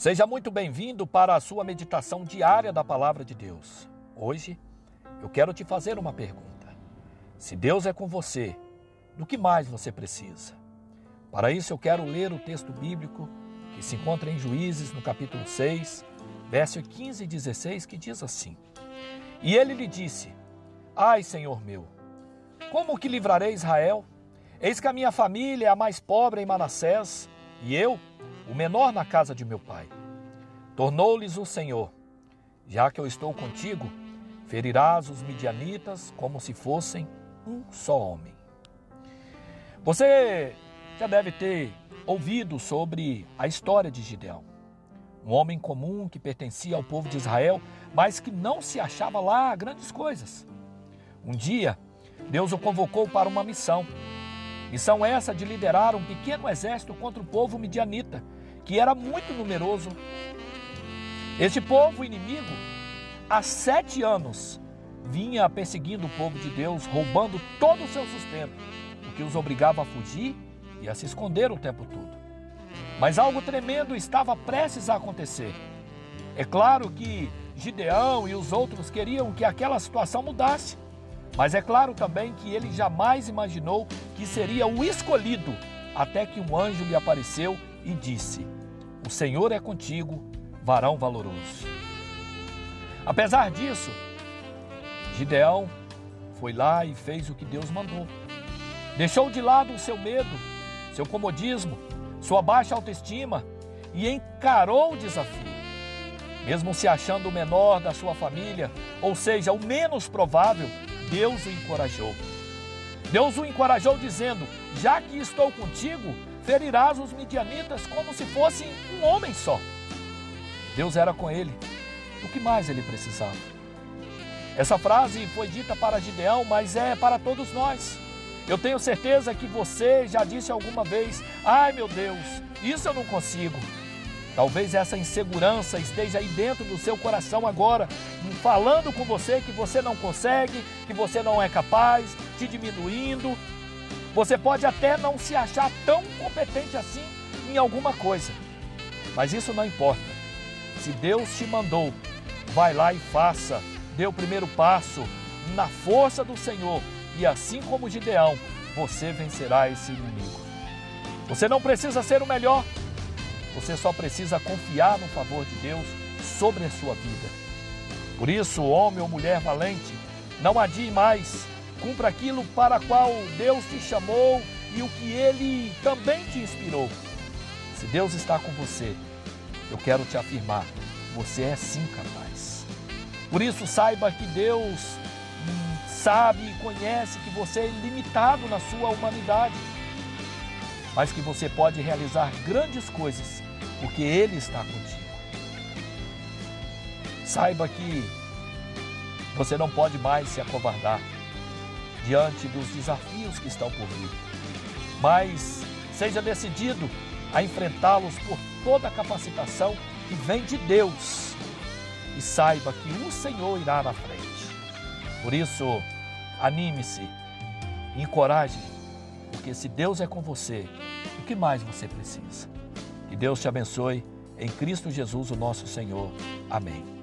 Seja muito bem-vindo para a sua meditação diária da Palavra de Deus. Hoje eu quero te fazer uma pergunta. Se Deus é com você, do que mais você precisa? Para isso eu quero ler o texto bíblico que se encontra em Juízes, no capítulo 6, verso 15 e 16, que diz assim: E ele lhe disse: Ai, Senhor meu, como que livrarei Israel? Eis que a minha família é a mais pobre em Manassés, e eu, o menor na casa de meu pai. Tornou-lhes o Senhor: Já que eu estou contigo, ferirás os midianitas como se fossem um só homem. Você já deve ter ouvido sobre a história de Gideão. Um homem comum que pertencia ao povo de Israel, mas que não se achava lá grandes coisas. Um dia, Deus o convocou para uma missão. Missão essa de liderar um pequeno exército contra o povo midianita, que era muito numeroso. Este povo inimigo, há sete anos, vinha perseguindo o povo de Deus, roubando todo o seu sustento, o que os obrigava a fugir e a se esconder o tempo todo. Mas algo tremendo estava prestes a acontecer. É claro que Gideão e os outros queriam que aquela situação mudasse, mas é claro também que ele jamais imaginou que seria o escolhido, até que um anjo lhe apareceu e disse: O Senhor é contigo, varão valoroso. Apesar disso, Gideão foi lá e fez o que Deus mandou. Deixou de lado o seu medo, seu comodismo, sua baixa autoestima e encarou o desafio. Mesmo se achando o menor da sua família, ou seja, o menos provável, Deus o encorajou. Deus o encorajou dizendo: Já que estou contigo, ferirás os midianitas como se fossem um homem só. Deus era com ele. O que mais ele precisava? Essa frase foi dita para Gideão, mas é para todos nós. Eu tenho certeza que você já disse alguma vez: ai meu Deus, isso eu não consigo. Talvez essa insegurança esteja aí dentro do seu coração agora, falando com você que você não consegue, que você não é capaz, te diminuindo. Você pode até não se achar tão competente assim em alguma coisa, mas isso não importa. Se Deus te mandou, vai lá e faça, dê o primeiro passo na força do Senhor e assim como Gideão, você vencerá esse inimigo. Você não precisa ser o melhor, você só precisa confiar no favor de Deus sobre a sua vida. Por isso, homem ou mulher valente, não adie mais, cumpra aquilo para qual Deus te chamou e o que Ele também te inspirou. Se Deus está com você, eu quero te afirmar, você é sim capaz. Por isso, saiba que Deus sabe e conhece que você é limitado na sua humanidade, mas que você pode realizar grandes coisas porque Ele está contigo. Saiba que você não pode mais se acovardar diante dos desafios que estão por vir, mas seja decidido a enfrentá-los por toda a capacitação que vem de Deus e saiba que o Senhor irá na frente. Por isso, anime-se, encoraje, porque se Deus é com você, o que mais você precisa? Que Deus te abençoe em Cristo Jesus, o nosso Senhor. Amém.